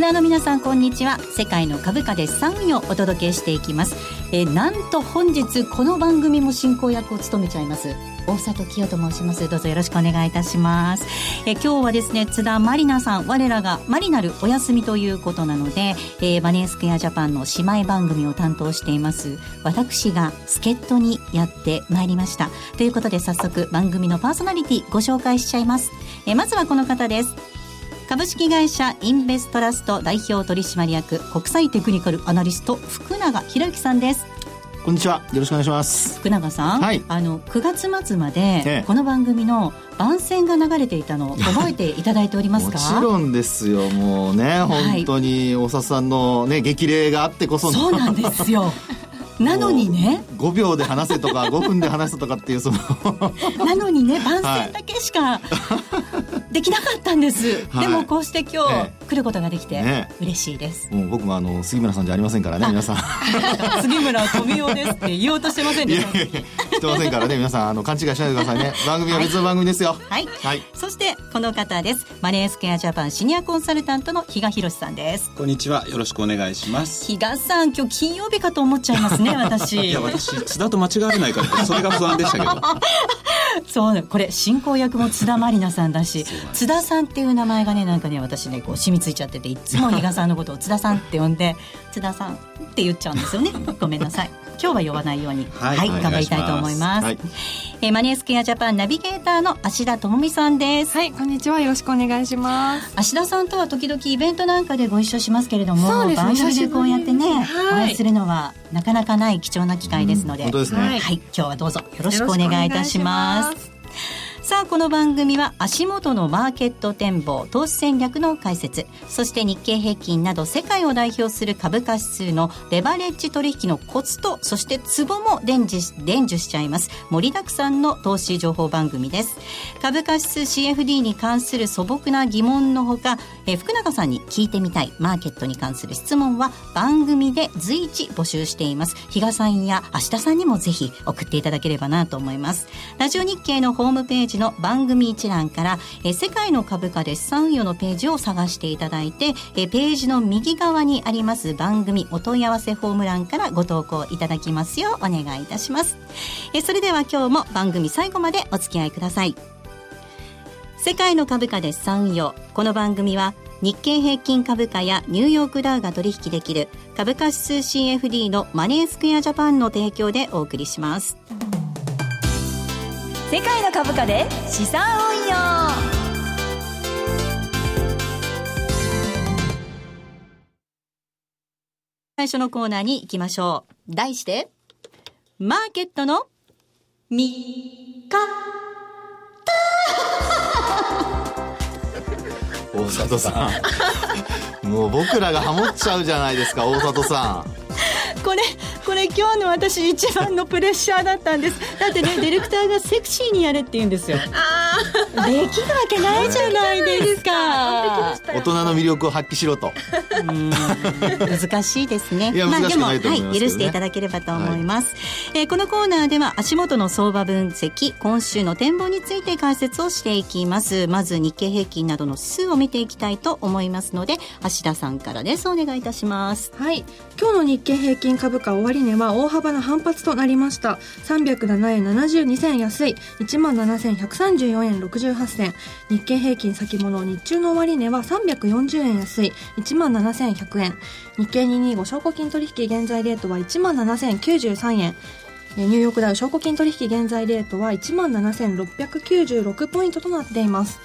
スナーの皆さんこんにちは。世界の株価で3位をお届けしていきます。えなんと本日この番組も進行役を務めちゃいます。大里清と申します。どうぞよろしくお願いいたします。え今日はですね津田まりなさん我らがマリナルお休みということなので、えー、バネースクエアジャパンの姉妹番組を担当しています。私が助っ人にやってまいりました。ということで早速番組のパーソナリティご紹介しちゃいます。えまずはこの方です。株式会社インベストラスト代表取締役国際テクニカルアナリスト福永博之さんですこんにちは。よろしくお願いします。福永さん。はい。あの、9月末まで、この番組の番宣が流れていたのを覚えていただいておりますか？もちろんですよ。もうね、本当に大里さんのね、激励があってこそそうなんですよ。なのにね5秒で話せとか5分で話せとかっていうその なのにね番宣だけしか できなかったんです、はい、でもこうして今日来ることができて嬉しいです、ね、もう僕もあの杉村さんじゃありませんからね皆さん。杉村富夫ですって言おうとしてませんでしたしてませんからね皆さんあの勘違いしないでくださいね。番組は別の番組ですよ。はい、はい、そしてこの方です。マネースケアジャパンシニアコンサルタントの比嘉博さんです。こんにちは。よろしくお願いします。比嘉さん今日金曜日かと思っちゃいますね私。いや私 津田と間違われないからそれが不安でしたけど。そうこれ進行役も津田まりなさんだし津田さんっていう名前がねなんかね私ねこう染みついちゃってていつも比嘉さんのことを津田さんって呼んで津田さんって言っちゃうんですよね。ごめんなさい今日は呼ばないように。はい、はい、頑張りたいと思います、はい、えマネースケアジャパンナビゲーターの芦田智美さんです。はい。こんにちは。よろしくお願いします。芦田さんとは時々イベントなんかでご一緒しますけれどもそうです、ね、番組でこうやってね、はい、お会いするのはなかなかない貴重な機会ですので、うん、本当ですね。はい。今日はどうぞよろしくお願いいたしますさあこの番組は足元のマーケット展望投資戦略の解説。そして日経平均など世界を代表する株価指数のレバレッジ取引のコツとそしてツボも伝授伝授しちゃいます。盛りだくさんの投資情報番組です。株価指数 CFD に関する素朴な疑問のほかえ福永さんに聞いてみたい。マーケットに関する質問は番組で随時募集しています。比嘉さんや芦田さんにもぜひ送っていただければなと思います。ラジオ日経のホームページの番組一覧から、え世界の株価で資産運用のページを探していただいて、えページの右側にあります番組お問い合わせフォーム欄からご投稿いただきますようお願いいたします。えそれでは今日も番組最後までお付き合いください。世界の株価で資産運用。この番組は日経平均株価やニューヨークダウが取引できる株価指数 CFD のマネースクエアジャパンの提供でお送りします。世界の株価で資産運用。最初のコーナーに行きましょう。題してマーケットの見方。大里さん。もう僕らがハモっちゃうじゃないですか大里さん。これこれ今日の私一番のプレッシャーだったんです。だってねディレクターがセクシーにやれって言うんですよ。できるわけないじゃないですか。大人の魅力を発揮しろと。難しいですね。いや難しくないと思います、ね、はい、許していただければと思います、はい、えー、このコーナーでは足元の相場分析今週の展望について解説をしていきます。まず日経平均などの指数を見ていきたいと思いますので芦田さんからです。お願いいたします。はい。今日の日経平均株価終値は大幅な反発となりました。307円72銭安い。1万7134円68銭。日経平均先物日中の終値は340円安い。1万7100円。日経225証拠金取引現在レートは1万7093円。ニューヨークダウ証拠金取引現在レートは1万7696ポイントとなっています。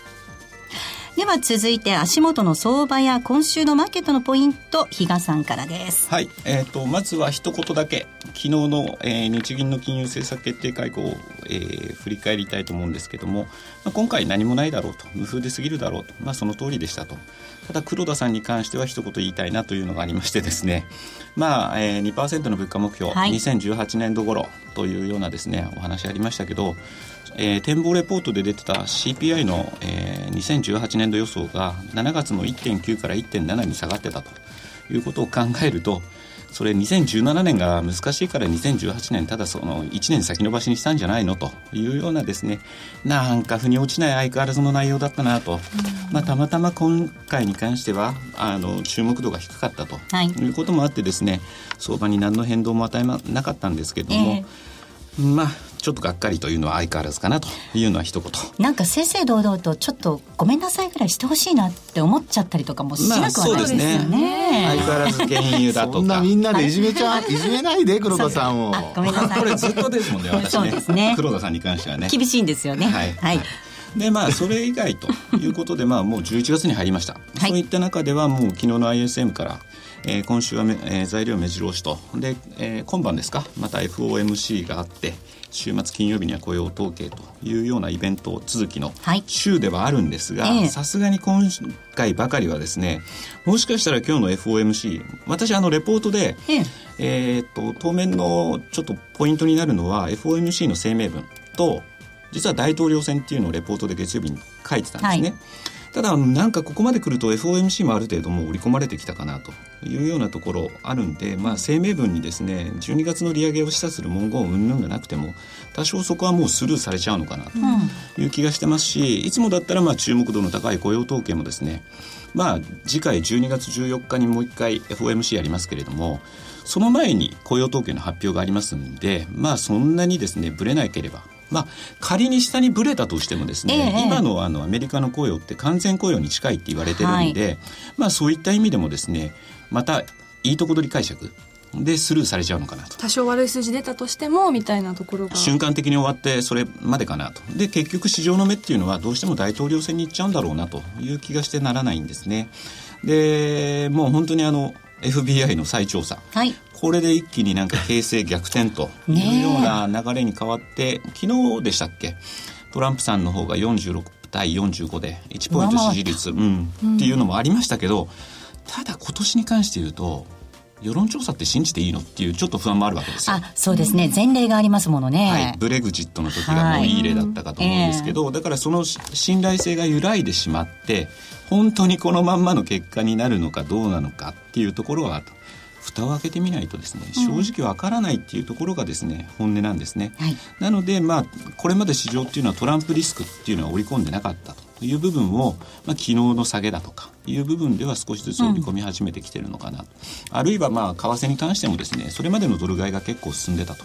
では続いて足元の相場や今週のマーケットのポイント比嘉さんからです。はい、えーと、まずは一言だけ。昨日の、えー、日銀の金融政策決定会合を、えー、振り返りたいと思うんですけども、まあ、今回何もないだろうと無風で過ぎるだろうと、まあ、その通りでしたと。ただ黒田さんに関しては一言言いたいなというのがありましてですね。まあ、えー、2%の物価目標、はい、2018年度頃というようなですねお話ありましたけどえー、展望レポートで出てた CPI の、えー、2018年度予想が7月の1.9から1.7に下がってたということを考えるとそれ2017年が難しいから2018年ただその1年先延ばしにしたんじゃないのというようなですねなんか腑に落ちない相変わらずの内容だったなと、まあ、たまたま今回に関してはあの注目度が低かったと、い、うこともあってですね相場に何の変動も与えなかったんですけれども、えー、まあちょっとがっかりというのは相変わらずかなというのは一言。なんか正々堂々とちょっとごめんなさいぐらいしてほしいなって思っちゃったりとかもしなくはないですよね,、まあ、ね。相変わらず原油だとか。そんなみんなでいじめちゃいじめないで黒田さんを。ごめんなさい。これずっとですもんね私ね。そうですね。黒田さんに関してはね。厳しいんですよね。はい、はい。でまあそれ以外ということでまあもう11月に入りました、はい、そういった中ではもう昨日の ISM からえー、今週はめ、えー、材料目白押しと。で、えー、今晩ですか。また FOMC があって週末金曜日には雇用統計というようなイベント続きの週ではあるんですがさすがに今回ばかりはですねもしかしたら今日の FOMC 私あのレポートで、ええ。ー、っと当面のちょっとポイントになるのは FOMC の声明文と実は大統領選っていうのをレポートで月曜日に書いてたんですね。はいただなんかここまで来ると FOMC もある程度もう織り込まれてきたかなというようなところあるんで、まあ、声明文にですね12月の利上げを示唆する文言云々がなくても多少そこはもうスルーされちゃうのかなという気がしてますし、いつもだったらまあ注目度の高い雇用統計もですねまあ次回12月14日にもう一回 FOMC やりますけれどもその前に雇用統計の発表がありますんでまあそんなにですねぶれなければまあ、仮に下にぶれたとしてもですね、え今のあのアメリカの雇用って完全雇用に近いって言われてるんで、はい、まあ、そういった意味でもですねまたいいとこ取り解釈でスルーされちゃうのかなと。多少悪い数字出たとしてもみたいなところが。瞬間的に終わってそれまでかなと。で結局市場の目っていうのはどうしても大統領選に行っちゃうんだろうなという気がしてならないんですね。でもう本当にあの FBI の再調査、はい、これで一気になんか形勢逆転というような流れに変わって、昨日でしたっけ？トランプさんの方が46対45で1ポイント支持率、うん、っていうのもありましたけどただ今年に関して言うと世論調査って信じていいのっていうちょっと不安もあるわけですよ。あそうですね。前例がありますものね。はい、ブレグジットの時がもういい例だったかと思うんですけど、はいえー、だからその信頼性が揺らいでしまって本当にこのまんまの結果になるのかどうなのかっていうところは蓋を開けてみないとですね正直わからないっていうところがですね本音なんですね、はい、なのでまあこれまで市場っていうのはトランプリスクっていうのは織り込んでなかったという部分を、まあ、昨日の下げだとかいう部分では少しずつ織り込み始めてきてるのかな、うん、あるいはまあ為替に関してもですねそれまでのドル買いが結構進んでたと。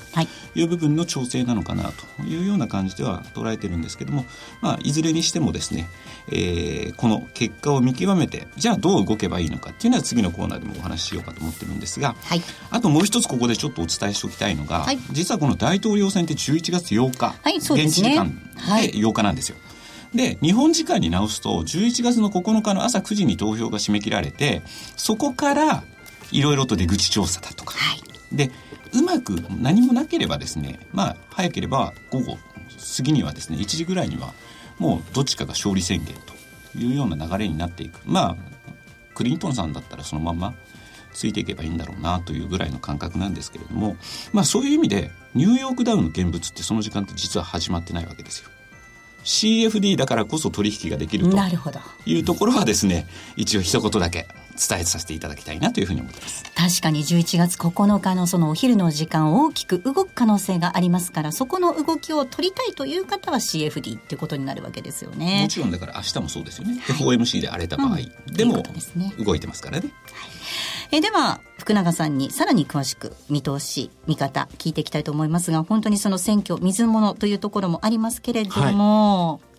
い。う部分の調整なのかなというような感じでは捉えてるんですけども、まあ、いずれにしてもですね、えー、この結果を見極めてじゃあどう動けばいいのかっていうのは次のコーナーでもお話ししようかと思ってるんですが、はい、あともう一つここでちょっとお伝えしておきたいのが、はい、実はこの大統領選って11月8日、はい、現地時間で8日なんですよ。で、日本時間に直すと、11月の9日の朝9時に投票が締め切られて、そこから、いろいろと出口調査だとか。はい、で、うまく何もなければですね、まあ、早ければ午後過ぎにはですね、1時ぐらいには、もうどっちかが勝利宣言というような流れになっていく。まあ、クリントンさんだったらそのままついていけばいいんだろうなというぐらいの感覚なんですけれども、まあそういう意味で、ニューヨークダウンの現物ってその時間って実は始まってないわけですよ。CFD だからこそ取引ができるというところはですね一応一言だけ伝えさせていただきたいなというふうに思ってます。確かに11月9日のそのお昼の時間大きく動く可能性がありますからそこの動きを取りたいという方は CFD っていうことになるわけですよね。もちろんだから明日もそうですよね、はい、FOMC で荒れた場合、うん、でも動いてますからね、はいえでは福永さんにさらに詳しく見通し見方聞いていきたいと思いますが本当にその選挙水物というところもありますけれども、はい。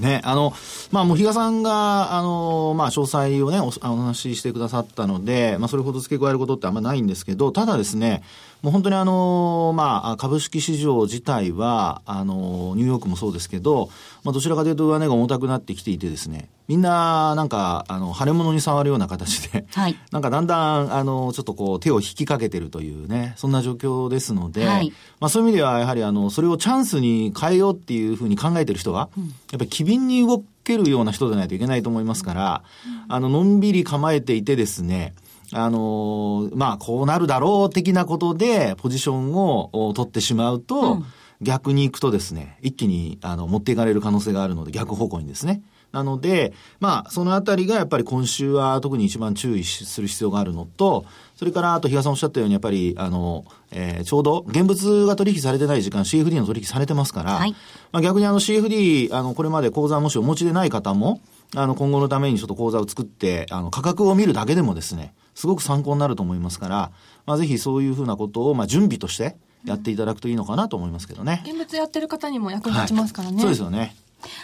ね、あの、まあ、もう比嘉さんが、あの、まあ、詳細をねお、お話ししてくださったので、まあ、それほど付け加えることってあんまないんですけど、ただですね、もう本当にあの、まあ、株式市場自体は、あの、ニューヨークもそうですけど、まあ、どちらかというと上値が重たくなってきていてですね、みんな、なんか、あの、腫れ物に触るような形で、はい、なんかだんだん、あの、ちょっとこう、手を引きかけてるというね、そんな状況ですので、はい、まあ、そういう意味では、やはり、あの、それをチャンスに変えようっていうふうに考えてる人は、うん、やっぱり機敏に動けるような人でないといけないと思いますから、うん、あの、のんびり構えていてですね、あのまあ、こうなるだろう的なことで、ポジションを取ってしまうと、うん、逆に行くとですね、一気に、あの、持っていかれる可能性があるので、逆方向にですね。なので、まあ、そのあたりがやっぱり今週は特に一番注意する必要があるのと、それから、あと、比嘉さんおっしゃったように、やっぱり、あの、えー、ちょうど、現物が取引されてない時間、CFD の取引されてますから、はい、まあ逆にあの CFD、あの、これまで口座もしお持ちでない方も、あの、今後のためにちょっと口座を作って、あの、価格を見るだけでもですね、すごく参考になると思いますから、まあぜひそういうふうなことを、まあ準備として、やっていただくといいのかなと思いますけどね。現物やってる方にも役に立ちますからね。はい、そうですよね。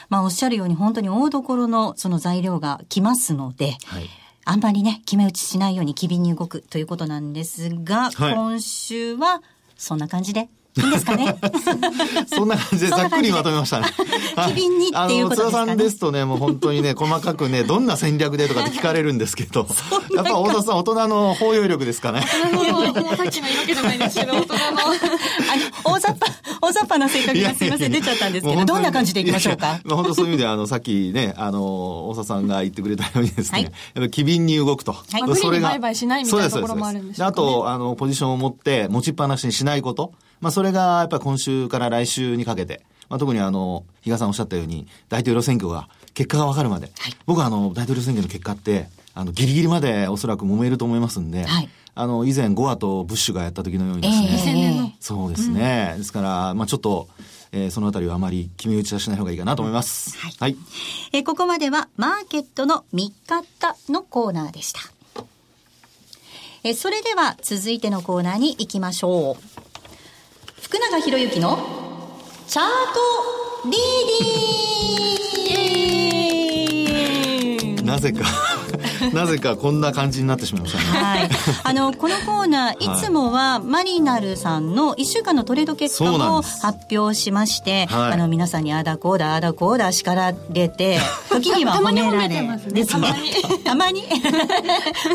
まあ、おっしゃるように本当に大所のその材料が来ますので、はい、あんまりね、決め打ちしないように機敏に動くということなんですが、はい、今週はそんな感じでですかね？そんな感じでざっくりまとめましたね。機敏にっていうことですかね。さんですとね、もう本当にね、細かくね、どんな戦略でとかって聞かれるんですけど、やっぱ大田さん大人の包容力ですかね。もうさっきの言い訳じゃないですけど、大人の。あの、大雑把、大雑把な性格がすいません、出ちゃったんですけど、どんな感じでいきましょうか？まあ本当そういう意味で、あの、さっきね、あの、大佐さんが言ってくれたようにですね、はい、やっぱ機敏に動くと。はい、それが。売買しないみたいなところもあるんですね。あと、あの、ポジションを持って持ちっぱなしにしないこと。まあ、それがやっぱり今週から来週にかけて、まあ、特にあの、比嘉さんおっしゃったように、大統領選挙が、結果が分かるまで、はい、僕はあの、大統領選挙の結果って、あの、ギリギリまでおそらく揉めると思いますんで、はい、あの、以前ゴアとブッシュがやった時のようにですね、えー、そうですね。うん、ですから、まあちょっと、えー、そのあたりはあまり決め打ちはしない方がいいかなと思います。はい。はい、えー、ここまでは、マーケットの見方のコーナーでした。えー、それでは、続いてのコーナーに行きましょう。福永博之のチャートリーディン。グなぜか なぜかこんな感じになってしまいましたね。はい。あの、このコーナー、い。つもはマリナルさんの1週間のトレード結果を発表しまして、はい、あの、皆さんにあだこうだ、あだこうだ叱られて、時には褒められ、ですね。たまに。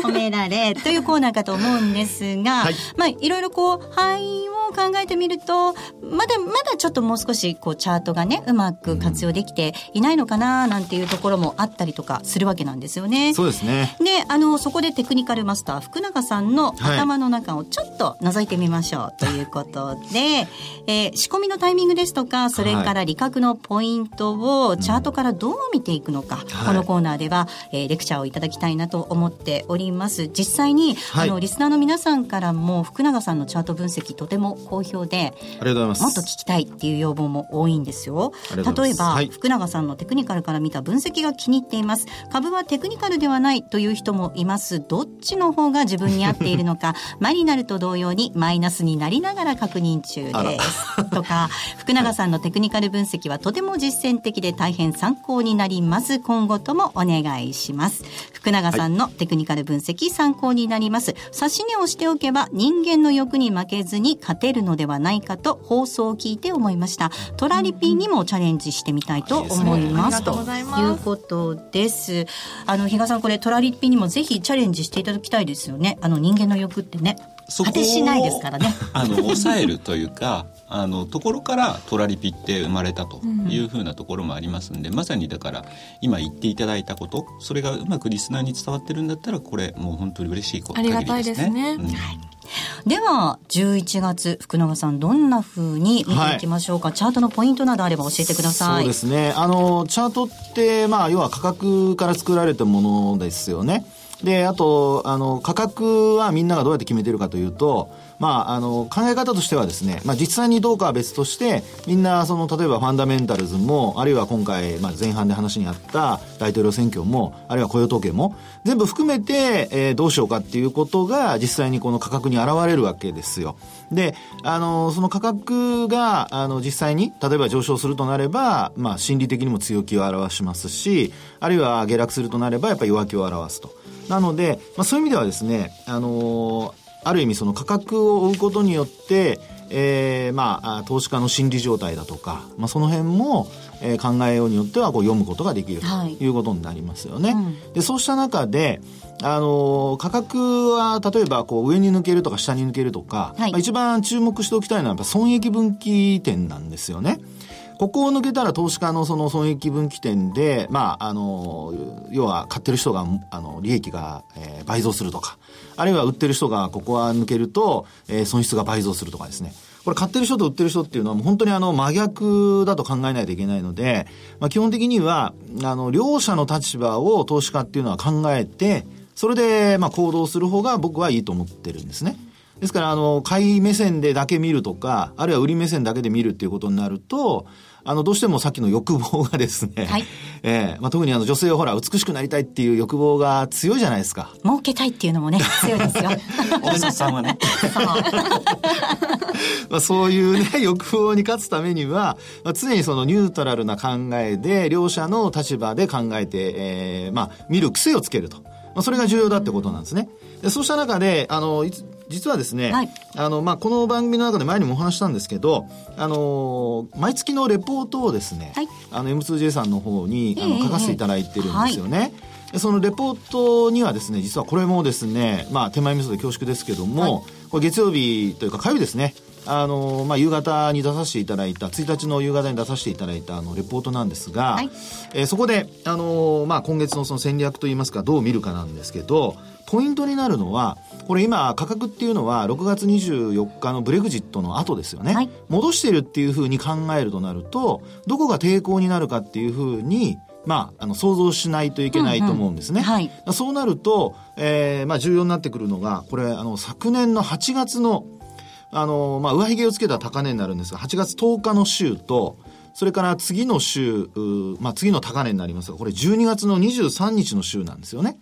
褒められ、というコーナーかと思うんですが、はい、まあ、いろいろこう、範囲を考えてみると、まだまだちょっともう少し、こう、チャートがね、うまく活用できていないのかな、なんていうところもあったりとかするわけなんですよね。そうですね。であのそこでテクニカルマスター福永さんの頭の中をちょっと覗いてみましょうということで、はい、えー、仕込みのタイミングですとかそれから利確のポイントをチャートからどう見ていくのか、うん、このコーナーでは、えー、レクチャーをいただきたいなと思っております。実際に、はい、あのリスナーの皆さんからも福永さんのチャート分析とても好評でありがとうございます。もっと聞きたいっていう要望も多いんですよ。例えば、はい、福永さんのテクニカルから見た分析が気に入っています。株はテクニカルではないという人もいます。どっちの方が自分に合っているのか マリナルと同様にマイナスになりながら確認中です。とか福永さんのテクニカル分析はとても実践的で大変参考になります。今後ともお願いします。福永さんのテクニカル分析参考になります。指し値をしておけば人間の欲に負けずに勝てるのではないかと放送を聞いて思いました。トラリピにもチャレンジしてみたいと思います、ということです。あの比嘉さんこれトラリピにもぜひチャレンジしていただきたいですよね。あの人間の欲ってね。果てしないですからね。あの抑えるというかあのところからトラリピって生まれたというふうなところもありますんで、うん、まさにだから今言っていただいたことそれがうまくリスナーに伝わってるんだったらこれもう本当に嬉しいことありがたいですね、うん、はいでは11月福永さんどんなふうに見ていきましょうか、はい、チャートのポイントなどあれば教えてください。そうですね。あのチャートってまあ要は価格から作られたものですよねであとあの価格はみんながどうやって決めてるかというとまあ、あの、考え方としてはですね、まあ、実際にどうかは別として、みんな、その、例えばファンダメンタルズも、あるいは今回、まあ、前半で話にあった大統領選挙も、あるいは雇用統計も、全部含めて、えー、どうしようかっていうことが、実際にこの価格に現れるわけですよ。で、あの、その価格が、あの、実際に、例えば上昇するとなれば、まあ、心理的にも強気を表しますし、あるいは下落するとなれば、やっぱり弱気を表すと。なので、まあ、そういう意味ではですね、あのーある意味その価格を追うことによって、えー、まあ、投資家の心理状態だとか、まあ、その辺も、えー、考えようによってはこう読むことができるということになりますよね。はいうん、でそうした中で、あのー、価格は例えばこう上に抜けるとか下に抜けるとか、はい、まあ、一番注目しておきたいのはやっぱ損益分岐点なんですよね。ここを抜けたら投資家のその損益分岐点で、まあ、あの、要は買ってる人が、あの、利益が、えー、倍増するとか、あるいは売ってる人がここは抜けると、えー、損失が倍増するとかですね。これ買ってる人と売ってる人っていうのはもう本当にあの真逆だと考えないといけないので、まあ、基本的には、あの、両者の立場を投資家っていうのは考えて、それで、まあ、行動する方が僕はいいと思ってるんですね。ですから、あの、買い目線でだけ見るとか、あるいは売り目線だけで見るっていうことになると、あの、どうしてもさっきの欲望がですね、はい、ええー、まあ、特にあの女性はほら、美しくなりたいっていう欲望が強いじゃないですか。儲けたいっていうのもね、強いですよ。お医者さんはね。まあそういうね、欲望に勝つためには、まあ、常にそのニュートラルな考えで、両者の立場で考えて、えー、まあ、見る癖をつけると。まあ、それが重要だってことなんですね。でそうした中で、あの、実はですね、はい、あの、まあ、この番組の中で前にもお話したんですけど、あの、毎月のレポートをですね、はい、あの、M2J さんの方に、あの、書かせていただいてるんですよね。はい。そのレポートにはですね、実はこれもですね、まあ手前味噌で恐縮ですけども、はい、これ月曜日というか火曜日ですね、あの、まあ、夕方に出させていただいた、1日の夕方に出させていただいた、あの、レポートなんですが、はい、えー、そこで、あの、まあ、今月のその戦略といいますか、どう見るかなんですけど、ポイントになるのは、これ今、価格っていうのは、6月24日のブレグジットの後ですよね。はい、戻してるっていうふうに考えるとなると、どこが抵抗になるかっていうふうに、まあ、あの、想像しないといけないと思うんですね。うんうんはい、そうなると、えー、まあ、重要になってくるのが、これ、あの、昨年の8月のあの、まあ、上髭をつけた高値になるんですが、8月10日の週と、それから次の週、まあ、次の高値になりますが、これ12月の23日の週なんですよね。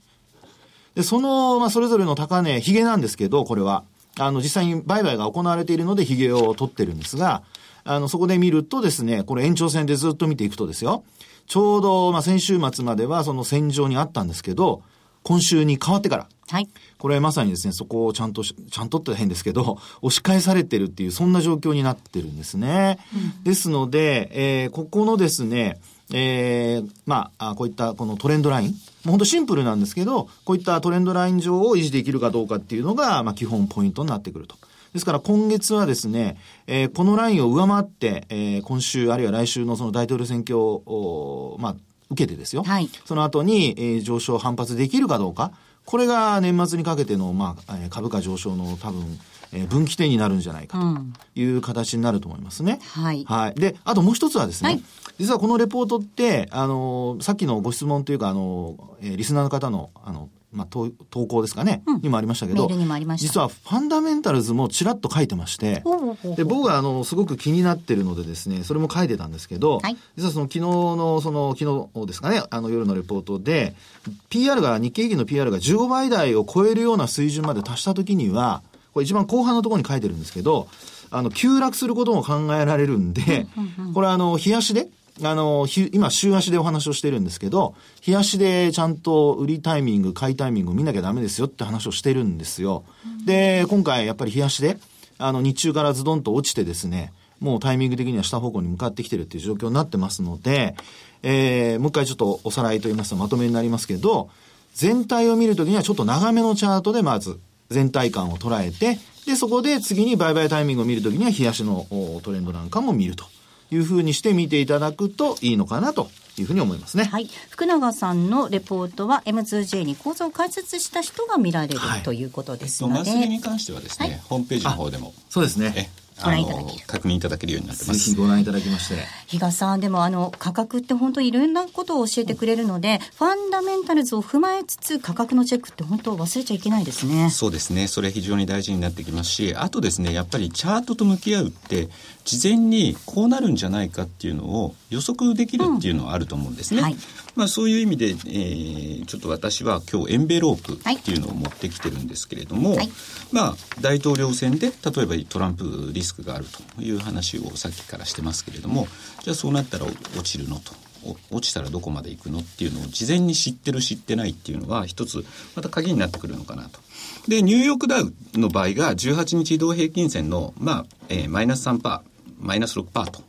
で、その、まあ、それぞれの高値、髭なんですけど、これは、あの、実際に売買が行われているので、髭を取ってるんですが、あの、そこで見るとですね、これ延長線でずっと見ていくとですよ、ちょうど、まあ、先週末まではその戦場にあったんですけど、今週に変わってから、はい。これまさにですね、そこをちゃんと、ちゃんとって変ですけど、押し返されてるっていう、そんな状況になってるんですね。うん、ですので、えー、ここのですね、えー、まあ、こういったこのトレンドライン、本当シンプルなんですけど、こういったトレンドライン上を維持できるかどうかっていうのが、まあ、基本ポイントになってくると。ですから今月はですね、えー、このラインを上回って、えー、今週あるいは来週のその大統領選挙を、まあ、受けてですよ。はい、その後に、えー、上昇反発できるかどうか。これが年末にかけての、まあ、株価上昇の多分、えー、分岐点になるんじゃないかという形になると思いますね。うん、はい。はい。で、あともう一つはですね、はい、実はこのレポートって、あの、さっきのご質問というか、あの、えー、リスナーの方の、あの、まあ、投投稿ですかね、うん、にもありましたけど、実はファンダメンタルズもちらっと書いてまして、で僕はあのすごく気になってるのでですね、それも書いてたんですけど、はい、実はその昨日の、その昨日ですかね、あの夜のレポートで、PR が、日経平均の PR が15倍台を超えるような水準まで達したときには、これ一番後半のところに書いてるんですけど、あの、急落することも考えられるんで、これあの、冷やしで、あの、今、週足でお話をしてるんですけど、日足でちゃんと売りタイミング、買いタイミングを見なきゃダメですよって話をしてるんですよ。で、今回やっぱり日足で、あの、日中からズドンと落ちてですね、もうタイミング的には下方向に向かってきてるっていう状況になってますので、えー、もう一回ちょっとおさらいといいますとまとめになりますけど、全体を見るときにはちょっと長めのチャートでまず全体感を捉えて、で、そこで次に売買タイミングを見るときには日足のトレンドなんかも見ると。いうふうにして見ていただくといいのかなというふうに思いますね。はい。福永さんのレポートは M2J に構造を解説した人が見られる、はい、ということですので。マスに関してはですね、はい、ホームページの方でも。そうですね。ご覧いただけ確認いただけるようになってます。ぜひご覧いただきまして。比嘉さん、でもあの、価格って本当いろんなことを教えてくれるので、ファンダメンタルズを踏まえつつ、価格のチェックって本当忘れちゃいけないですね。そうですね。それ非常に大事になってきますし、あとですね、やっぱりチャートと向き合うって、事前にこうなるんじゃないかっていうのを予測できるっていうのはあると思うんですね。うんはい、まあそういう意味で、えー、ちょっと私は今日エンベロープっていうのを持ってきてるんですけれども、はい、まあ大統領選で例えばトランプリスクがあるという話をさっきからしてますけれども、じゃあそうなったら落ちるのと。落ちたらどこまで行くのっていうのを事前に知ってる知ってないっていうのは一つまた鍵になってくるのかなと。で、ニューヨークダウの場合が18日移動平均線の、まあ、えー、マイナス3%。マイナス6%と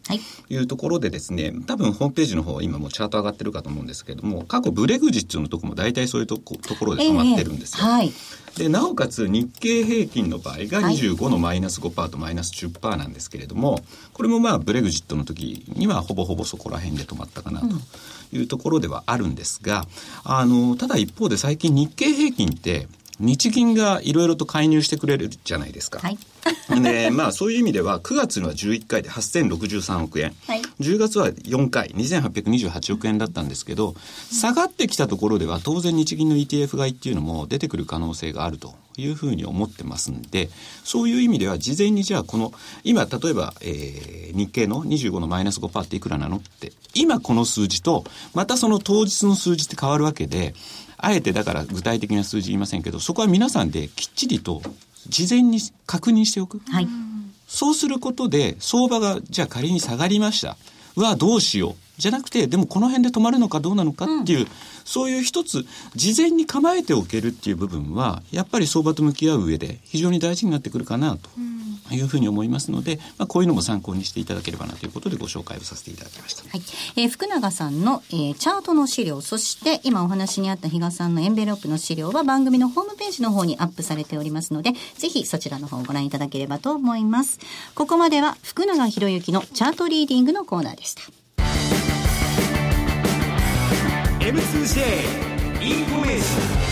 い。うところでですね、はい、多分ホームページの方今もうチャート上がってるかと思うんですけれども過去ブレグジットのとこも大体そういうとこところで止まってるんですよ。えーはい、でなおかつ日経平均の場合が25のマイナス5%とマイナス10%なんですけれどもこれもまあブレグジットの時にはほぼほぼそこら辺で止まったかなというところではあるんですがあのただ一方で最近日経平均って日銀がいろいろと介入してくれるじゃないですか。はい。で、まあそういう意味では、9月には11回で8063億円。はい10月は4回、2828億円だったんですけど、下がってきたところでは当然日銀の ETF 買いっていうのも出てくる可能性があるというふうに思ってますんで、そういう意味では事前にじゃあこの、今例えば、えー日経の25のマイナス5%っていくらなのって、今この数字と、またその当日の数字って変わるわけで、あえてだから具体的な数字言いませんけど、そこは皆さんできっちりと事前に確認しておく。はい。そうすることで、相場が、じゃあ仮に下がりました。うわ、どうしよう。じゃなくて、でもこの辺で止まるのかどうなのかっていう、そういう一つ、事前に構えておけるっていう部分は、やっぱり相場と向き合う上で非常に大事になってくるかなというふうに思いますので、まあ、こういうのも参考にしていただければなということでご紹介をさせていただきました。はい。えー福永さんの、えーチャートの資料、そして今お話にあった比嘉さんのエンベロップの資料は番組のホームページの方にアップされておりますので、ぜひそちらの方をご覧いただければと思います。ここまでは福永博之のチャートリーディングのコーナーでした。M2J インフォメーション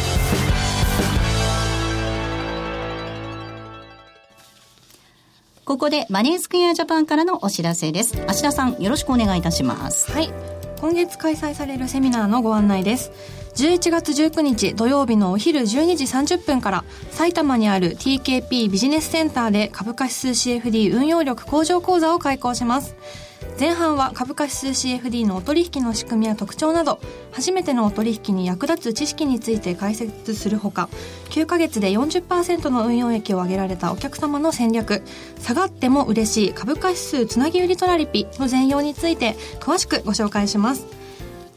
ここでマネースクエアジャパンからのお知らせです。芦田さん、よろしくお願いいたします。はい今月開催されるセミナーのご案内です11月19日土曜日のお昼12時30分から埼玉にある TKP ビジネスセンターで株価指数 CFD 運用力向上講座を開講します前半は株価指数 CFD のお取引の仕組みや特徴など初めてのお取引に役立つ知識について解説するほか9ヶ月で40%の運用益を上げられたお客様の戦略下がっても嬉しい株価指数つなぎ売りトラリピの全容について詳しくご紹介します。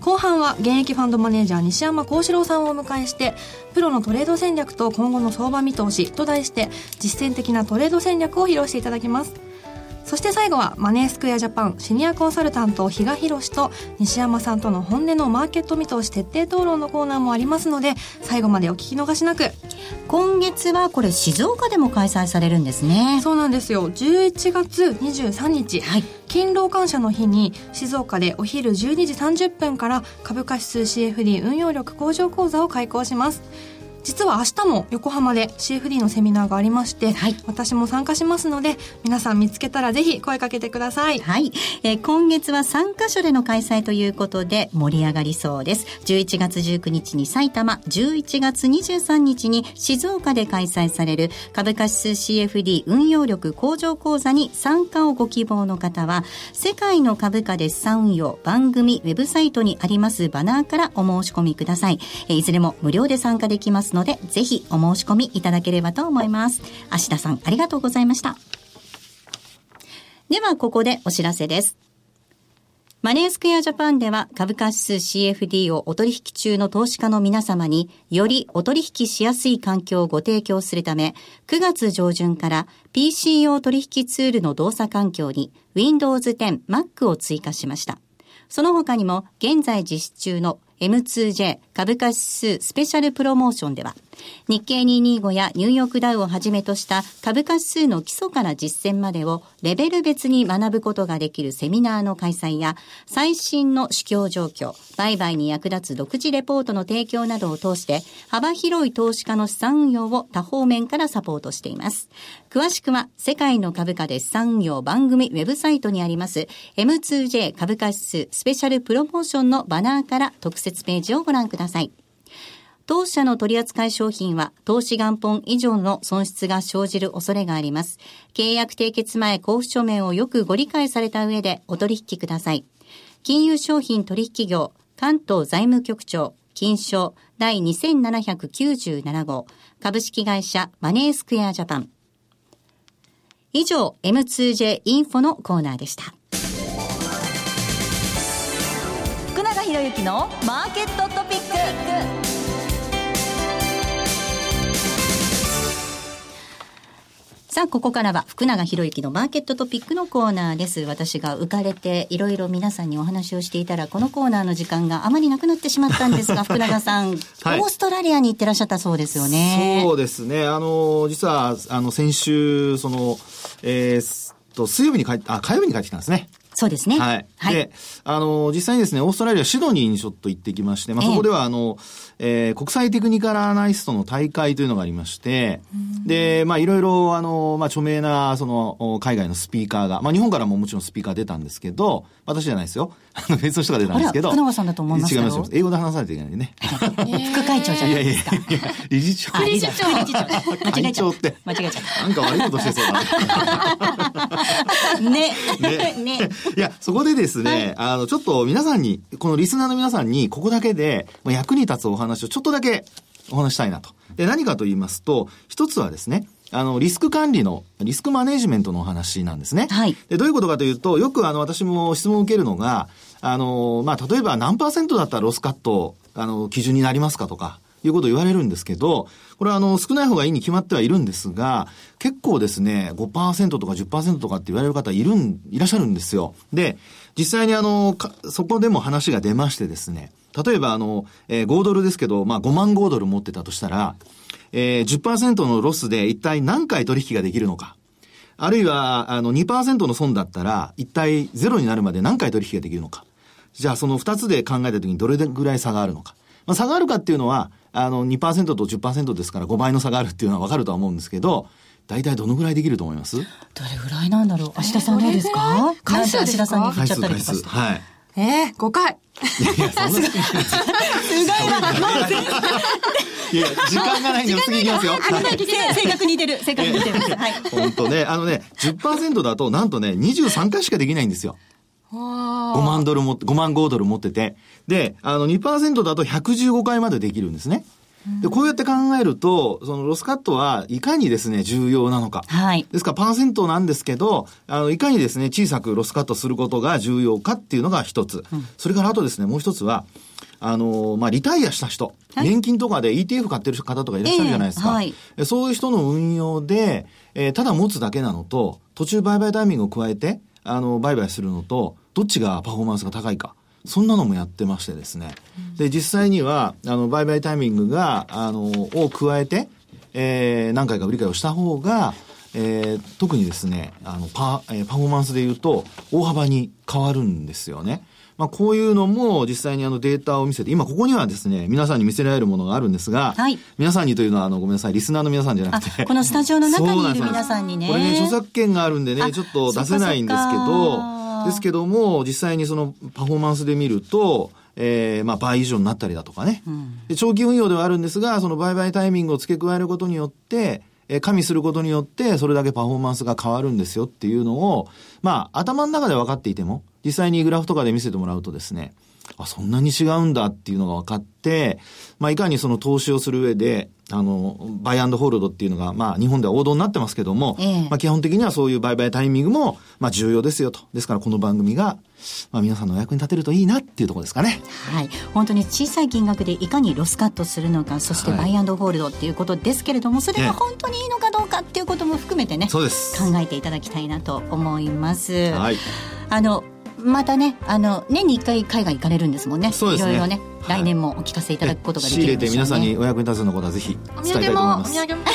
後半は現役ファンドマネージャー西山幸四郎さんをお迎えしてプロのトレード戦略と今後の相場見通しと題して実践的なトレード戦略を披露していただきます。そして最後はマネースクエアジャパンシニアコンサルタント比嘉宏と西山さんとの本音のマーケット見通し徹底討論のコーナーもありますので最後までお聞き逃しなく。今月はこれ静岡でも開催されるんですね。そうなんですよ。11月23日、はい。勤労感謝の日に静岡でお昼12時30分から株価指数 CFD 運用力向上講座を開講します実は明日も横浜で CFD のセミナーがありまして、はい私も参加しますので皆さん見つけたらぜひ声かけてくださいはい、えー今月は3カ所での開催ということで盛り上がりそうです。11月19日に埼玉、11月23日に静岡で開催される株価指数 CFD 運用力向上講座に参加をご希望の方は、世界の株価デッサン運用番組ウェブサイトにありますバナーからお申し込みください。えーいずれも無料で参加できますので、ぜひお申し込みいただければと思います。芦田さん、ありがとうございました。では、ここでお知らせです。マネースクエアジャパンでは株価指数 CFD をお取引中の投資家の皆様によりお取引しやすい環境をご提供するため、9月上旬から PC 用取引ツールの動作環境に Windows 10 Mac を追加しました。その他にも現在実施中の M2J 株価指数スペシャルプロモーションでは、日経225やニューヨークダウをはじめとした株価指数の基礎から実践までをレベル別に学ぶことができるセミナーの開催や、最新の市況状況、売買に役立つ独自レポートの提供などを通して、幅広い投資家の資産運用を多方面からサポートしています。詳しくは、世界の株価で資産運用番組ウェブサイトにあります M2J 株価指数スペシャルプロモーションのバナーから特設ページをご覧ください。当社の取扱い商品は投資元本以上の損失が生じる恐れがあります。契約締結前交付書面をよくご理解された上でお取引ください。金融商品取引業関東財務局長金賞第2797号株式会社マネースクエアジャパン以上 M2J インフォのコーナーでした。博之のマーケットトピックさあ、ここからは福永博之のマーケットトピックのコーナーです。私が浮かれていろいろ皆さんにお話をしていたら、このコーナーの時間があまりなくなってしまったんですが、福永さん、はいオーストラリアに行ってらっしゃったそうですよね。そうですね。あの、実は、あの、先週、その、えーっと、水曜日に帰って、あ、火曜日に帰ってきたんですね。そうですね。はい。はいで、あの、実際にですね、オーストラリア、シドニーにちょっと行ってきまして、まあ、ええそこでは、あの、えー国際テクニカルアナリストの大会というのがありまして、で、まあ、いろいろ、あの、まあ、著名な、その、お海外のスピーカーが、まあ、日本からももちろんスピーカー出たんですけど、私じゃないですよ。あの、別の人が出たんですけど。福永さんだと思います違います。英語で話さないといけないね。副会長じゃないですか。いや、理事長。あ理事長。副理事長。間違え会ちゃって。間違えちゃなんか悪いことしてそうだね。う。ね。ねね。いや、そこでですね、あの、ちょっと皆さんに、このリスナーの皆さんに、ここだけで、まあ役に立つお話をちょっとだけお話したいなと。で、何かと言いますと、一つはですね、あの、リスク管理の、リスクマネジメントのお話なんですね。はいで、どういうことかというと、よくあの、私も質問を受けるのが、あの、まあ、例えば何パーセントだったらロスカット、あの、基準になりますかとか、いうことを言われるんですけど、これはあの、少ない方がいいに決まってはいるんですが、結構ですね、5%とか10%とかって言われる方いるん、いらっしゃるんですよ。で、実際にあの、かそこでも話が出ましてですね、例えばあの、えー5ドルですけど、まあ5万5ドル持ってたとしたら、えー、10%のロスで一体何回取引ができるのか。あるいは、あの、2%の損だったら、一体ゼロになるまで何回取引ができるのか。じゃあ、その二つで考えたときにどれぐらい差があるのか。まあ、差があるかっていうのは、あの、2%と10%ですから5倍の差があるっていうのはわかるとは思うんですけど、大体どのぐらいできると思います？どれぐらいなんだろう？芦田さんどうですか？回数芦田さんに振っちゃったり回数、とかして。はい。えー、5回。いや、そんな。いや、時間がないんで、次行きますよ。正確に似てる。正確に似てる。はい。本当ね、あのね、10%だと、なんとね、23回しかできないんですよ。5万ドルも、5万5ドル持ってて。で、あの2%だと115回までできるんですね。で、こうやって考えると、そのロスカットはいかにですね、重要なのか。はい。ですから、パーセントなんですけど、あの、いかにですね、小さくロスカットすることが重要かっていうのが一つ。それからあとですね、もう一つは、あの、まあ、リタイアした人、はい年金とかで ETF 買ってる方とかいらっしゃるじゃないですか。ええはいえそういう人の運用で、えーただ持つだけなのと、途中売買タイミングを加えて、あの、売買するのと、どっちがパフォーマンスが高いか。そんなのもやってましてですね。で、実際には、あの、売買タイミングが、あの、を加えて、えー何回か売り買いをした方が、えー特にですね、あの、パ、えーパフォーマンスで言うと、大幅に変わるんですよね。まあ、こういうのも実際にあのデータを見せて、今ここにはですね、皆さんに見せられるものがあるんですが、はい皆さんにというのは、あの、ごめんなさい、リスナーの皆さんじゃなくて。あこのスタジオの中にいる皆さんにねこれね、著作権があるんでね、あちょっと出せないんですけどか、ですけども、実際にそのパフォーマンスで見ると、えー、まあ倍以上になったりだとかね、で。長期運用ではあるんですが、その売買タイミングを付け加えることによって、えー加味することによって、それだけパフォーマンスが変わるんですよっていうのを、まあ、頭の中で分かっていても、実際にグラフとかで見せてもらうとですね、あ、そんなに違うんだっていうのが分かって、まあ、いかにその投資をする上で、あの、バイアンドホールドっていうのが、まあ、日本では王道になってますけども、ええまあ、基本的にはそういう売買タイミングも、まあ、重要ですよと。ですから、この番組が、まあ、皆さんのお役に立てるといいなっていうところですかね。はい、本当に小さい金額でいかにロスカットするのかそしてはいバイアンドホールドっていうことですけれどもそれええが本当にいいのかどうかっていうことも含めてねそうです。考えていただきたいなと思います。はい。あのまたねあの年に1回海外行かれるんですもんねそうですねいろいろね、はい来年もお聞かせいただくことができるんでしょうねて皆さんにお役に立つようなことはぜひお伝えたい土産も、おと思います。土産も。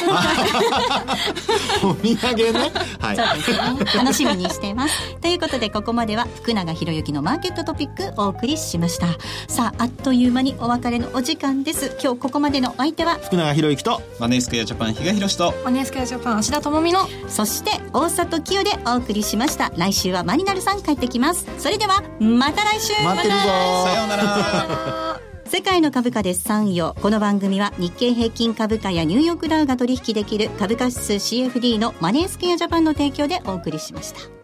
お土産ね。はい。そうですね。楽しみにしてます。ということで、ここまでは福永博之のマーケットトピックお送りしました。さあ、あっという間にお別れのお時間です。今日ここまでのお相手は、福永博之と、マネースクエアジャパン比嘉宏とマネースクエアジャパン、芦田智美のそして大里清でお送りしました。来週はマニナルさん帰ってきます。それでは、また来週待ってるぞさようなら世界の株価です参与この番組は日経平均株価やニューヨークダウが取引できる株価指数 CFD のマネースケアジャパンの提供でお送りしました。